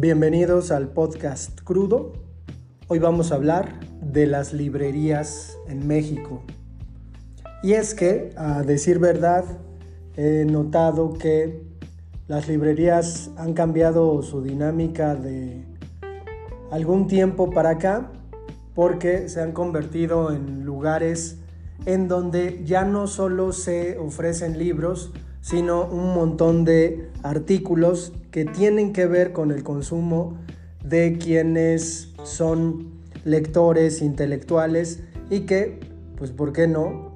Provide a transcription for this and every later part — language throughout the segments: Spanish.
Bienvenidos al podcast Crudo. Hoy vamos a hablar de las librerías en México. Y es que, a decir verdad, he notado que las librerías han cambiado su dinámica de algún tiempo para acá porque se han convertido en lugares en donde ya no solo se ofrecen libros, sino un montón de artículos que tienen que ver con el consumo de quienes son lectores intelectuales y que, pues, ¿por qué no?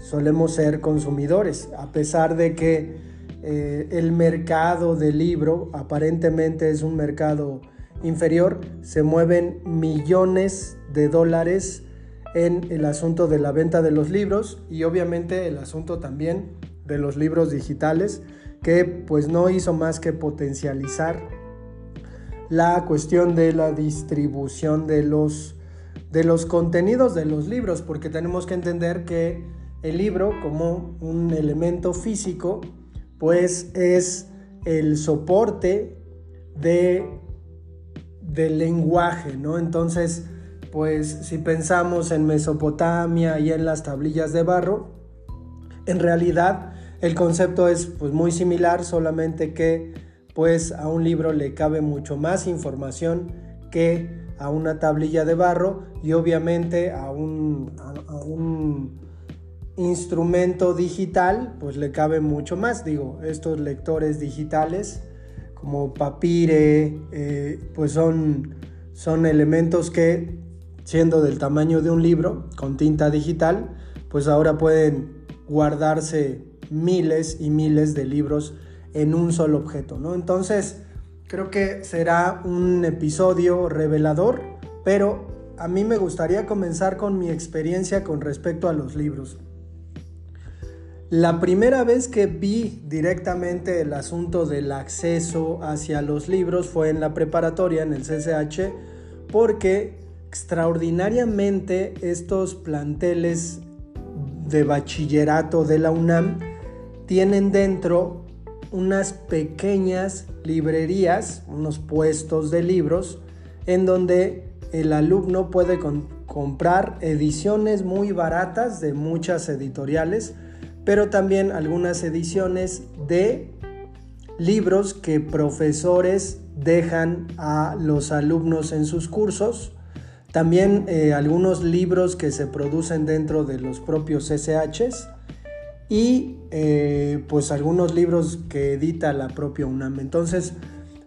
Solemos ser consumidores, a pesar de que eh, el mercado del libro aparentemente es un mercado inferior, se mueven millones de dólares en el asunto de la venta de los libros y obviamente el asunto también de los libros digitales, que pues no hizo más que potencializar la cuestión de la distribución de los, de los contenidos de los libros, porque tenemos que entender que el libro como un elemento físico, pues es el soporte de, del lenguaje, ¿no? Entonces, pues si pensamos en Mesopotamia y en las tablillas de barro, en realidad el concepto es pues, muy similar, solamente que pues a un libro le cabe mucho más información que a una tablilla de barro y obviamente a un, instrumento digital pues le cabe mucho más. Digo, estos lectores digitales como papire eh, pues son, son elementos que siendo del tamaño de un libro con tinta digital pues ahora pueden guardarse miles y miles de libros en un solo objeto, ¿no? Entonces, creo que será un episodio revelador, pero a mí me gustaría comenzar con mi experiencia con respecto a los libros. La primera vez que vi directamente el asunto del acceso hacia los libros fue en la preparatoria, en el CCH, porque extraordinariamente estos planteles de bachillerato de la UNAM tienen dentro unas pequeñas librerías, unos puestos de libros, en donde el alumno puede comprar ediciones muy baratas de muchas editoriales, pero también algunas ediciones de libros que profesores dejan a los alumnos en sus cursos también eh, algunos libros que se producen dentro de los propios SHs y eh, pues algunos libros que edita la propia UNAM. Entonces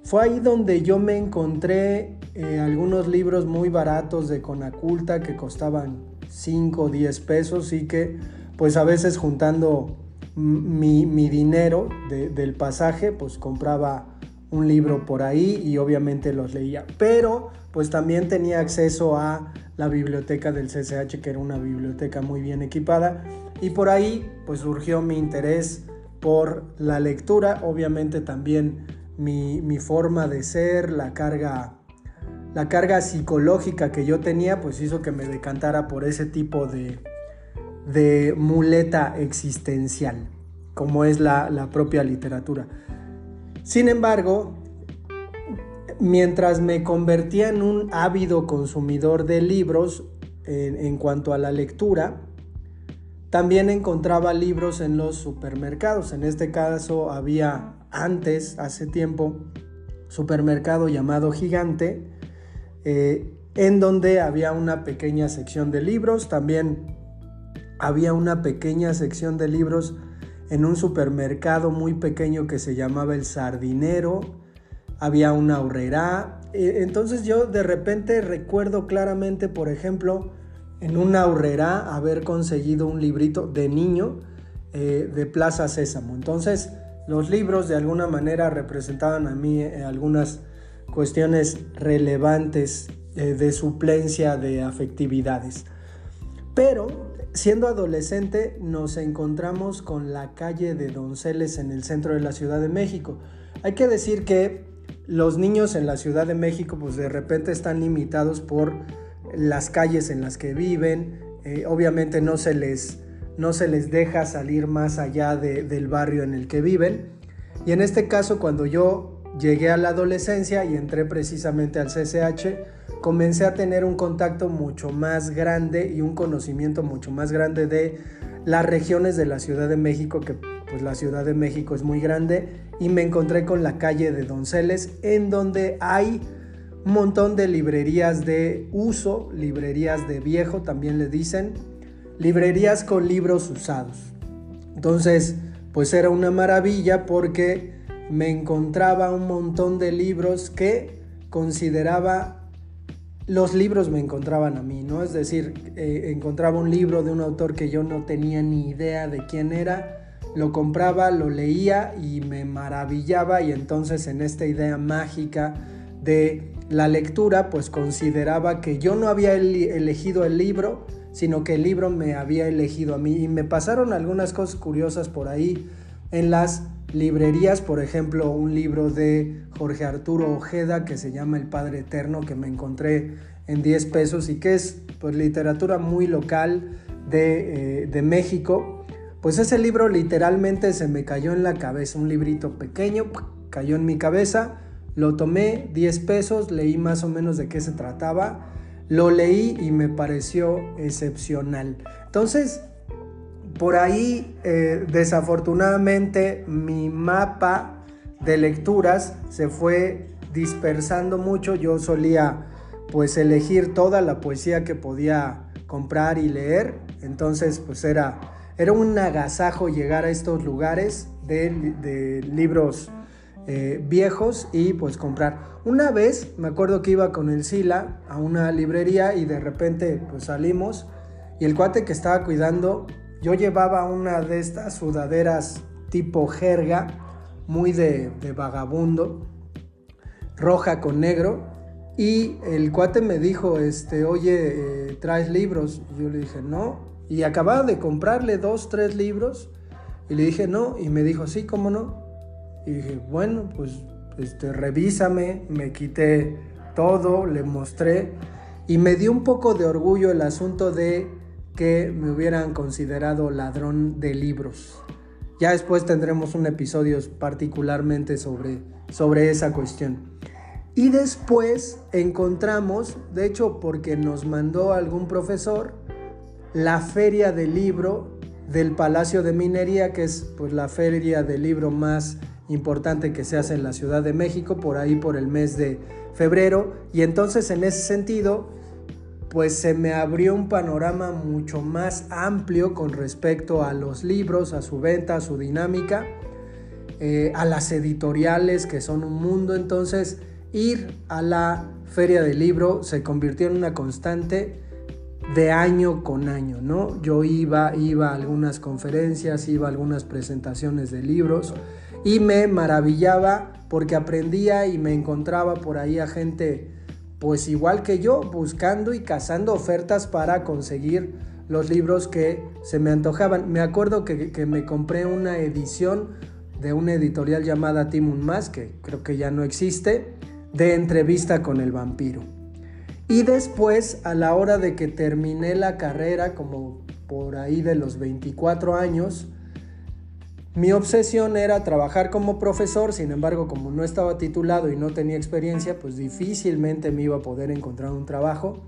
fue ahí donde yo me encontré eh, algunos libros muy baratos de Conaculta que costaban 5 o 10 pesos y que pues a veces juntando mi, dinero del pasaje pues compraba un libro por ahí y obviamente los leía. Pero pues también tenía acceso a la biblioteca del CCH, que era una biblioteca muy bien equipada. Y por ahí pues surgió mi interés por la lectura, obviamente también mi, forma de ser, la carga, la carga psicológica que yo tenía, pues hizo que me decantara por ese tipo de, de muleta existencial, como es la, la propia literatura. Sin embargo, mientras me convertía en un ávido consumidor de libros en, cuanto a la lectura, también encontraba libros en los supermercados. En este caso había antes, hace tiempo, supermercado llamado Gigante, eh, en donde había una pequeña sección de libros. También había una pequeña sección de libros en un supermercado muy pequeño que se llamaba El Sardinero, había una horrera. E, entonces yo de repente recuerdo claramente, por ejemplo, en una horrera haber conseguido un librito de niño eh, de Plaza Sésamo. Entonces los libros de alguna manera representaban a mí eh, algunas cuestiones relevantes eh, de suplencia de afectividades. Pero Siendo adolescente nos encontramos con la calle de Donceles en el centro de la Ciudad de México. Hay que decir que los niños en la Ciudad de México pues de repente están limitados por las calles en las que viven. Eh, obviamente no se, les, no se les deja salir más allá del barrio en el que viven. Y en este caso cuando yo llegué a la adolescencia y entré precisamente al CCH, comencé a tener un contacto mucho más grande y un conocimiento mucho más grande de las regiones de la Ciudad de México, que pues la Ciudad de México es muy grande, y me encontré con la calle de Donceles, en donde hay un montón de librerías de uso, librerías de viejo también le dicen, librerías con libros usados. Entonces, pues era una maravilla porque me encontraba un montón de libros que consideraba los libros me encontraban a mí, ¿no? Es decir, eh, encontraba un libro de un autor que yo no tenía ni idea de quién era, lo compraba, lo leía y me maravillaba y entonces en esta idea mágica de la lectura, pues consideraba que yo no había elegido el libro, sino que el libro me había elegido a mí y me pasaron algunas cosas curiosas por ahí en las librerías, por ejemplo, un libro de Jorge Arturo Ojeda que se llama El Padre Eterno, que me encontré en 10 pesos y que es pues, literatura muy local de, eh, de México. Pues ese libro literalmente se me cayó en la cabeza, un librito pequeño, cayó en mi cabeza, lo tomé 10 pesos, leí más o menos de qué se trataba, lo leí y me pareció excepcional. Entonces, por ahí, eh, desafortunadamente, mi mapa de lecturas se fue dispersando mucho. Yo solía pues elegir toda la poesía que podía comprar y leer. Entonces pues era, era un agasajo llegar a estos lugares de, libros eh, viejos y pues comprar. Una vez me acuerdo que iba con el Sila a una librería y de repente pues salimos y el cuate que estaba cuidando yo llevaba una de estas sudaderas tipo jerga, muy de, vagabundo, roja con negro. Y el cuate me dijo, este, oye, eh, ¿traes libros? Yo le dije, no. Y acababa de comprarle dos, tres libros. Y le dije, no. Y me dijo, sí, ¿cómo no? Y dije, bueno, pues este, revísame. Me quité todo, le mostré. Y me dio un poco de orgullo el asunto de que me hubieran considerado ladrón de libros. Ya después tendremos un episodio particularmente sobre, sobre esa cuestión. Y después encontramos, de hecho porque nos mandó algún profesor, la feria del libro del Palacio de Minería, que es pues, la feria del libro más importante que se hace en la Ciudad de México, por ahí por el mes de febrero. Y entonces en ese sentido pues se me abrió un panorama mucho más amplio con respecto a los libros, a su venta, a su dinámica, eh, a las editoriales que son un mundo. Entonces, ir a la feria del libro se convirtió en una constante de año con año, ¿no? Yo iba, iba a algunas conferencias, iba a algunas presentaciones de libros y me maravillaba porque aprendía y me encontraba por ahí a gente pues igual que yo, buscando y cazando ofertas para conseguir los libros que se me antojaban. Me acuerdo que, me compré una edición de una editorial llamada Timun Más, que creo que ya no existe, de entrevista con el vampiro. Y después, a la hora de que terminé la carrera, como por ahí de los 24 años, mi obsesión era trabajar como profesor, sin embargo, como no estaba titulado y no tenía experiencia, pues difícilmente me iba a poder encontrar un trabajo.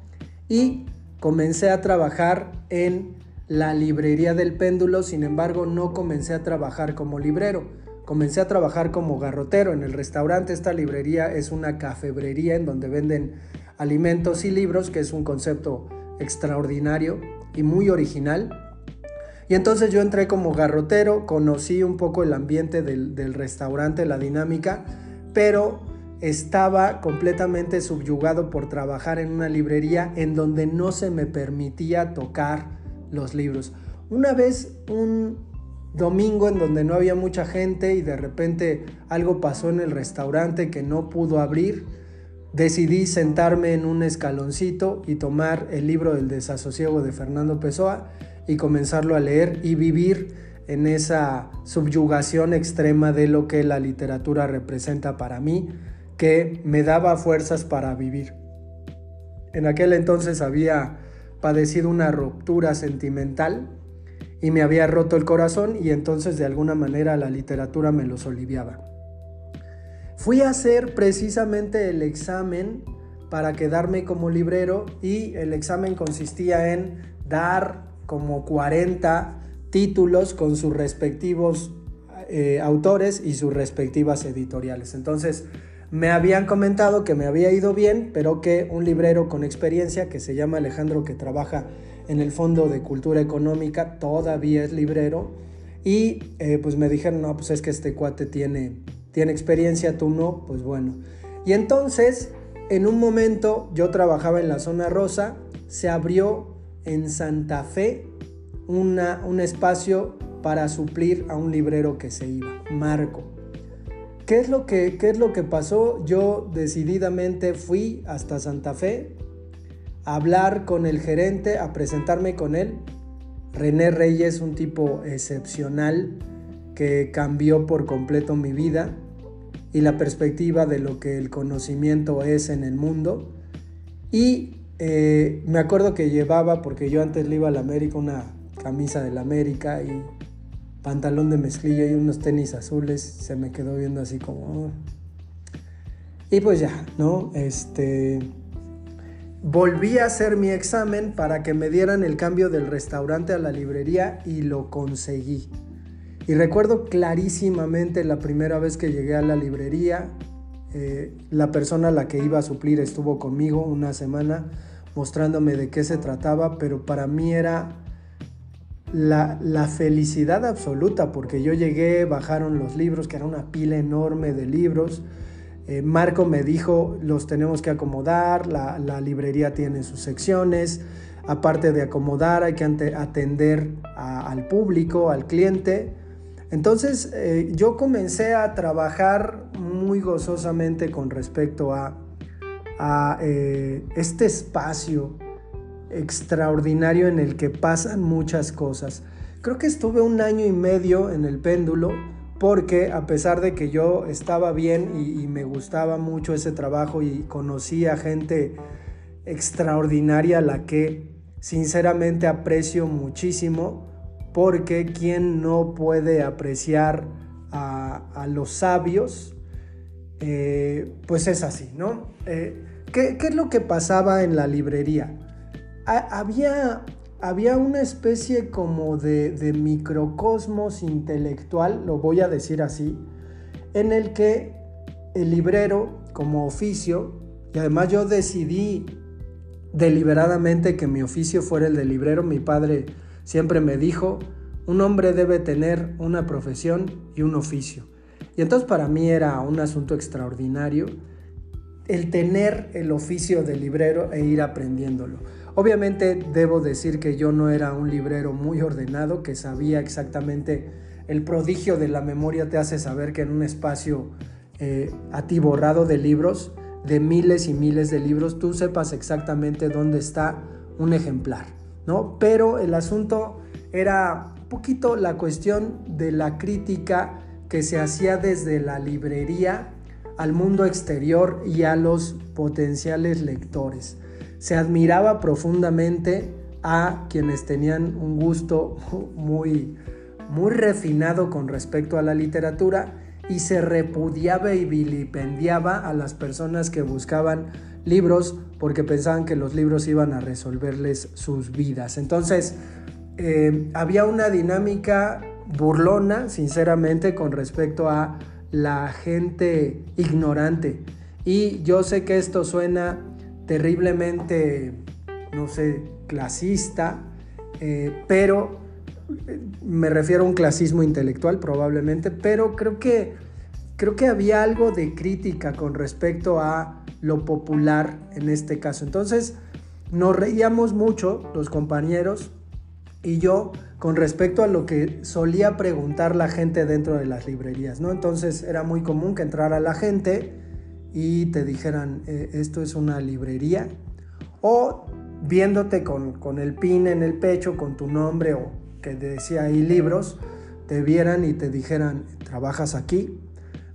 Y comencé a trabajar en la librería del péndulo, sin embargo, no comencé a trabajar como librero. Comencé a trabajar como garrotero en el restaurante. Esta librería es una cafebrería en donde venden alimentos y libros, que es un concepto extraordinario y muy original. Y entonces yo entré como garrotero, conocí un poco el ambiente del, restaurante, la dinámica, pero estaba completamente subyugado por trabajar en una librería en donde no se me permitía tocar los libros. Una vez un domingo en donde no había mucha gente y de repente algo pasó en el restaurante que no pudo abrir, decidí sentarme en un escaloncito y tomar el libro del desasosiego de Fernando Pessoa y comenzarlo a leer y vivir en esa subyugación extrema de lo que la literatura representa para mí, que me daba fuerzas para vivir. En aquel entonces había padecido una ruptura sentimental y me había roto el corazón y entonces de alguna manera la literatura me los oliviaba. Fui a hacer precisamente el examen para quedarme como librero y el examen consistía en dar como 40 títulos con sus respectivos eh, autores y sus respectivas editoriales. Entonces, me habían comentado que me había ido bien, pero que un librero con experiencia que se llama Alejandro, que trabaja en el Fondo de Cultura Económica, todavía es librero. Y eh, pues me dijeron, no, pues es que este cuate tiene, tiene experiencia, tú no, pues bueno. Y entonces, en un momento, yo trabajaba en la zona rosa, se abrió en Santa Fe una, un espacio para suplir a un librero que se iba, Marco. ¿Qué es, lo que, ¿Qué es lo que pasó? Yo decididamente fui hasta Santa Fe a hablar con el gerente, a presentarme con él. René Reyes, un tipo excepcional que cambió por completo mi vida y la perspectiva de lo que el conocimiento es en el mundo. Y eh, me acuerdo que llevaba, porque yo antes le iba a la América, una camisa de la América y pantalón de mezclilla y unos tenis azules. Se me quedó viendo así como... Oh". Y pues ya, ¿no? Este... Volví a hacer mi examen para que me dieran el cambio del restaurante a la librería y lo conseguí. Y recuerdo clarísimamente la primera vez que llegué a la librería, eh, la persona a la que iba a suplir estuvo conmigo una semana mostrándome de qué se trataba, pero para mí era la, felicidad absoluta, porque yo llegué, bajaron los libros, que era una pila enorme de libros. Eh, Marco me dijo, los tenemos que acomodar, la, librería tiene sus secciones, aparte de acomodar hay que atender al público, al cliente. Entonces eh, yo comencé a trabajar muy gozosamente con respecto a, eh, este espacio extraordinario en el que pasan muchas cosas. Creo que estuve un año y medio en el péndulo porque a pesar de que yo estaba bien y, me gustaba mucho ese trabajo y conocía gente extraordinaria a la que sinceramente aprecio muchísimo porque quien no puede apreciar a, los sabios, eh, pues es así, ¿no? Eh, ¿qué, ¿Qué es lo que pasaba en la librería? había, había una especie como de, microcosmos intelectual, lo voy a decir así, en el que el librero como oficio, y además yo decidí deliberadamente que mi oficio fuera el de librero, mi padre siempre me dijo, un hombre debe tener una profesión y un oficio. Y entonces para mí era un asunto extraordinario el tener el oficio de librero e ir aprendiéndolo. Obviamente debo decir que yo no era un librero muy ordenado, que sabía exactamente el prodigio de la memoria te hace saber que en un espacio eh, atiborrado de libros, de miles y miles de libros, tú sepas exactamente dónde está un ejemplar, Pero el asunto era un poquito la cuestión de la crítica que se hacía desde la librería al mundo exterior y a los potenciales lectores. Se admiraba profundamente a quienes tenían un gusto muy, muy refinado con respecto a la literatura y se repudiaba y vilipendiaba a las personas que buscaban libros porque pensaban que los libros iban a resolverles sus vidas. Entonces, eh, había una dinámica burlona, sinceramente, con respecto a la gente ignorante. Y yo sé que esto suena terriblemente, no sé, clasista, eh, pero eh, me refiero a un clasismo intelectual probablemente, pero creo que, creo que había algo de crítica con respecto a lo popular en este caso. Entonces, nos reíamos mucho los compañeros y yo con respecto a lo que solía preguntar la gente dentro de las librerías, ¿no? Entonces era muy común que entrara la gente y te dijeran, eh, esto es una librería, o viéndote con, el pin en el pecho, con tu nombre o que decía ahí libros, te vieran y te dijeran, ¿trabajas aquí?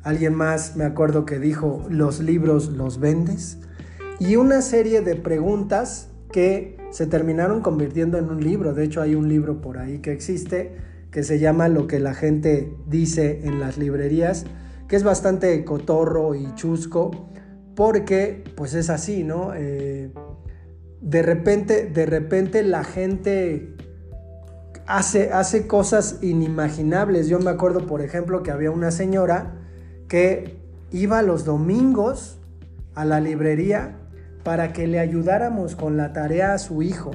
Alguien más me acuerdo que dijo, ¿los libros los vendes? Y una serie de preguntas que se terminaron convirtiendo en un libro. De hecho, hay un libro por ahí que existe que se llama Lo que la gente dice en las librerías que es bastante cotorro y chusco, porque pues es así, ¿no? Eh, de repente, de repente la gente hace, hace cosas inimaginables. Yo me acuerdo, por ejemplo, que había una señora que iba los domingos a la librería para que le ayudáramos con la tarea a su hijo.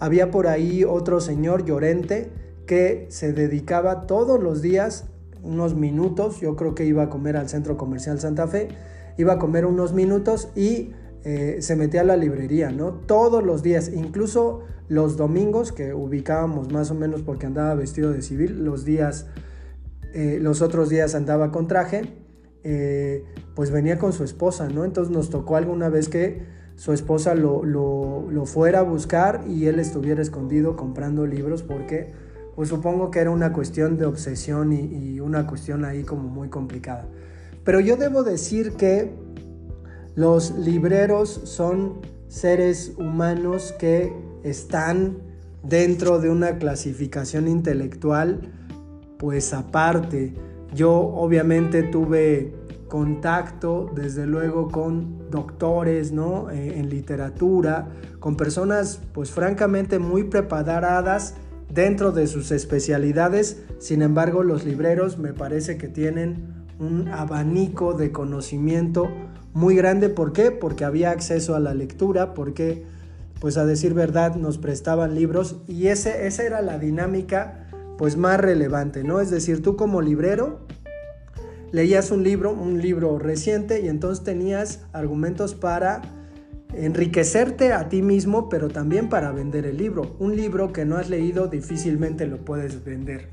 Había por ahí otro señor llorente que se dedicaba todos los días unos minutos, yo creo que iba a comer al centro comercial Santa Fe, iba a comer unos minutos y eh, se metía a la librería, ¿no? Todos los días, incluso los domingos, que ubicábamos más o menos porque andaba vestido de civil, los días, eh, los otros días andaba con traje, eh, pues venía con su esposa, ¿no? Entonces nos tocó alguna vez que su esposa lo, fuera a buscar y él estuviera escondido comprando libros porque pues supongo que era una cuestión de obsesión y, una cuestión ahí como muy complicada. Pero yo debo decir que los libreros son seres humanos que están dentro de una clasificación intelectual pues aparte. Yo obviamente tuve contacto desde luego con doctores ¿no? Eh, en literatura, con personas pues francamente muy preparadas dentro de sus especialidades. Sin embargo, los libreros me parece que tienen un abanico de conocimiento muy grande. ¿Por qué? Porque había acceso a la lectura, porque, pues a decir verdad, nos prestaban libros y ese, esa era la dinámica pues más relevante, ¿no? Es decir, tú como librero leías un libro, un libro reciente y entonces tenías argumentos para enriquecerte a ti mismo, pero también para vender el libro. Un libro que no has leído difícilmente lo puedes vender.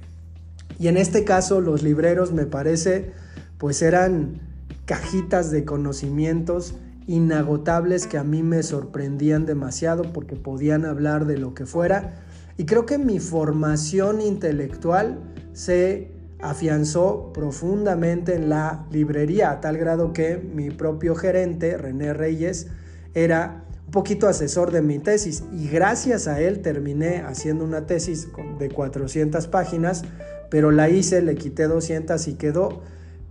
Y en este caso los libreros me parece pues eran cajitas de conocimientos inagotables que a mí me sorprendían demasiado porque podían hablar de lo que fuera. Y creo que mi formación intelectual se afianzó profundamente en la librería, a tal grado que mi propio gerente, René Reyes, era un poquito asesor de mi tesis y gracias a él terminé haciendo una tesis de 400 páginas, pero la hice, le quité 200 y quedó,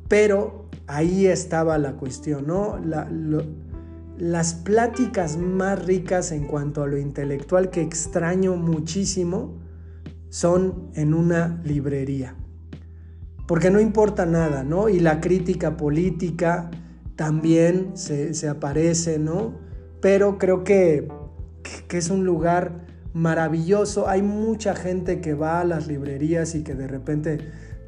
pero ahí estaba la cuestión, ¿no? Las pláticas más ricas en cuanto a lo intelectual que extraño muchísimo son en una librería. Porque no importa nada, ¿no? Y la crítica política también se, aparece, ¿no? pero creo que, es un lugar maravilloso. Hay mucha gente que va a las librerías y que de repente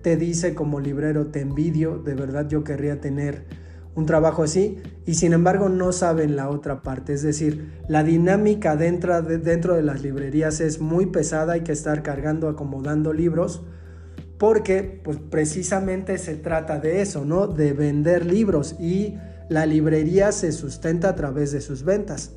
te dice como librero, te envidio, de verdad yo querría tener un trabajo así y sin embargo no saben la otra parte. Es decir, la dinámica dentro de, dentro de las librerías es muy pesada, hay que estar cargando, acomodando libros porque pues precisamente se trata de eso, ¿no? De vender libros y la librería se sustenta a través de sus ventas.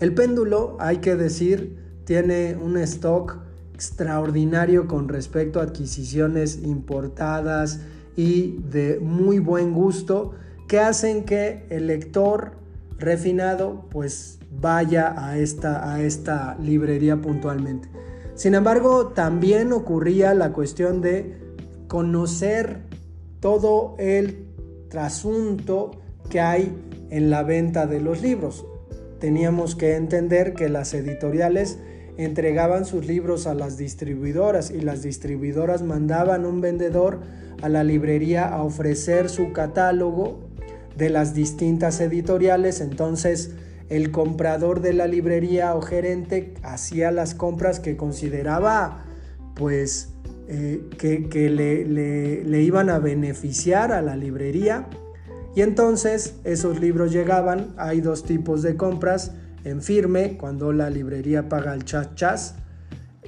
El péndulo, hay que decir, tiene un stock extraordinario con respecto a adquisiciones importadas y de muy buen gusto que hacen que el lector refinado pues vaya a esta, a esta librería puntualmente. Sin embargo, también ocurría la cuestión de conocer todo el trasunto que hay en la venta de los libros. Teníamos que entender que las editoriales entregaban sus libros a las distribuidoras y las distribuidoras mandaban un vendedor a la librería a ofrecer su catálogo de las distintas editoriales. Entonces el comprador de la librería o gerente hacía las compras que consideraba pues eh, que, le, le iban a beneficiar a la librería y entonces esos libros llegaban, hay dos tipos de compras, en firme, cuando la librería paga el chas chas,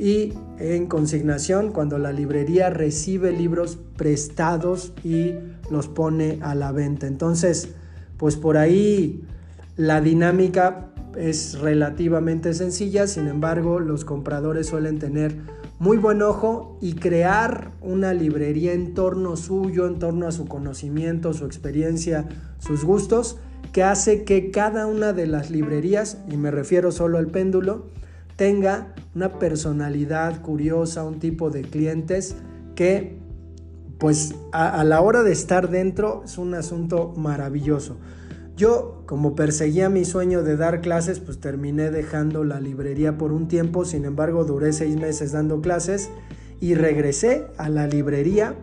y en consignación, cuando la librería recibe libros prestados y los pone a la venta. Entonces, pues por ahí la dinámica es relativamente sencilla, sin embargo, los compradores suelen tener muy buen ojo y crear una librería en torno suyo, en torno a su conocimiento, su experiencia, sus gustos, que hace que cada una de las librerías, y me refiero solo al péndulo, tenga una personalidad curiosa, un tipo de clientes que pues a, la hora de estar dentro es un asunto maravilloso. Yo, como perseguía mi sueño de dar clases, pues terminé dejando la librería por un tiempo, sin embargo duré seis meses dando clases y regresé a la librería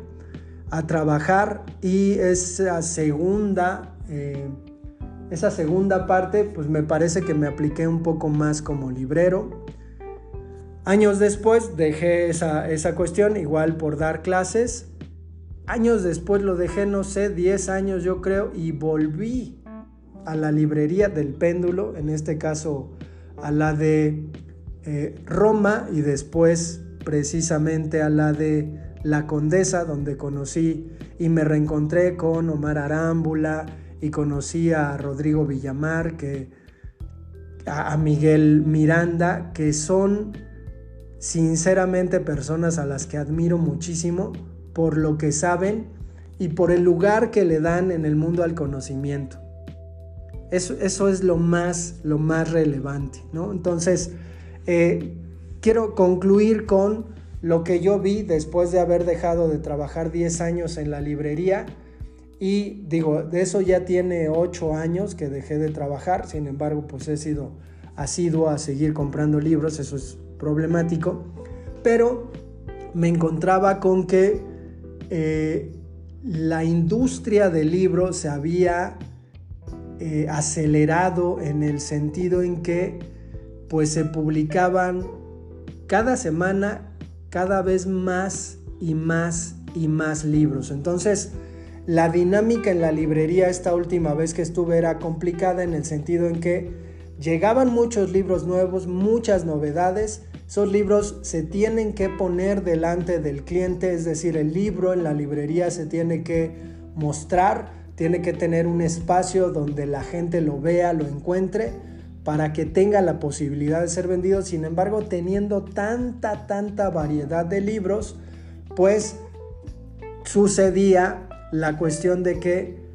a trabajar y esa segunda, eh, esa segunda parte, pues me parece que me apliqué un poco más como librero. Años después dejé esa, esa cuestión, igual por dar clases. Años después lo dejé, no sé, 10 años yo creo, y volví a la librería del péndulo, en este caso a la de eh, Roma y después precisamente a la de La Condesa, donde conocí y me reencontré con Omar Arámbula y conocí a Rodrigo Villamar, que, a Miguel Miranda, que son sinceramente personas a las que admiro muchísimo por lo que saben y por el lugar que le dan en el mundo al conocimiento. Eso, eso es lo más, lo más relevante, ¿no? Entonces, eh, quiero concluir con lo que yo vi después de haber dejado de trabajar 10 años en la librería. Y digo, de eso ya tiene 8 años que dejé de trabajar, sin embargo, pues he sido asiduo a seguir comprando libros, eso es problemático, pero me encontraba con que eh, la industria del libro se había eh, acelerado en el sentido en que pues se publicaban cada semana cada vez más y más y más libros. Entonces, la dinámica en la librería esta última vez que estuve era complicada en el sentido en que Llegaban muchos libros nuevos, muchas novedades. Esos libros se tienen que poner delante del cliente, es decir, el libro en la librería se tiene que mostrar, tiene que tener un espacio donde la gente lo vea, lo encuentre, para que tenga la posibilidad de ser vendido. Sin embargo, teniendo tanta, tanta variedad de libros, pues sucedía la cuestión de que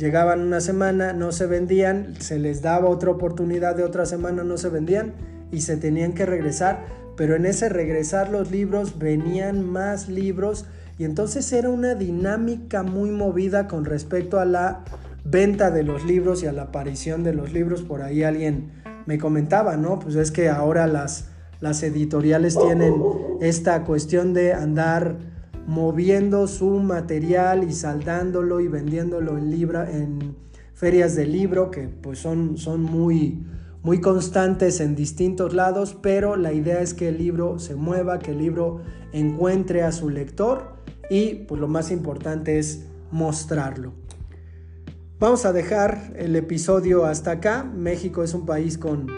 Llegaban una semana, no se vendían, se les daba otra oportunidad de otra semana, no se vendían y se tenían que regresar. Pero en ese regresar los libros venían más libros y entonces era una dinámica muy movida con respecto a la venta de los libros y a la aparición de los libros. Por ahí alguien me comentaba, ¿no? Pues es que ahora las, las editoriales tienen esta cuestión de andar moviendo su material y saldándolo y vendiéndolo en, en ferias de libro que pues son, son muy, muy constantes en distintos lados, pero la idea es que el libro se mueva, que el libro encuentre a su lector y pues lo más importante es mostrarlo. Vamos a dejar el episodio hasta acá. México es un país con,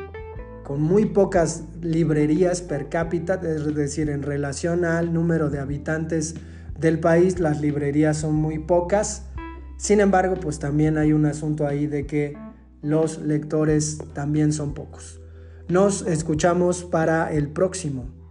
con muy pocas librerías per cápita, es decir, en relación al número de habitantes del país, las librerías son muy pocas. Sin embargo, pues también hay un asunto ahí de que los lectores también son pocos. Nos escuchamos para el próximo.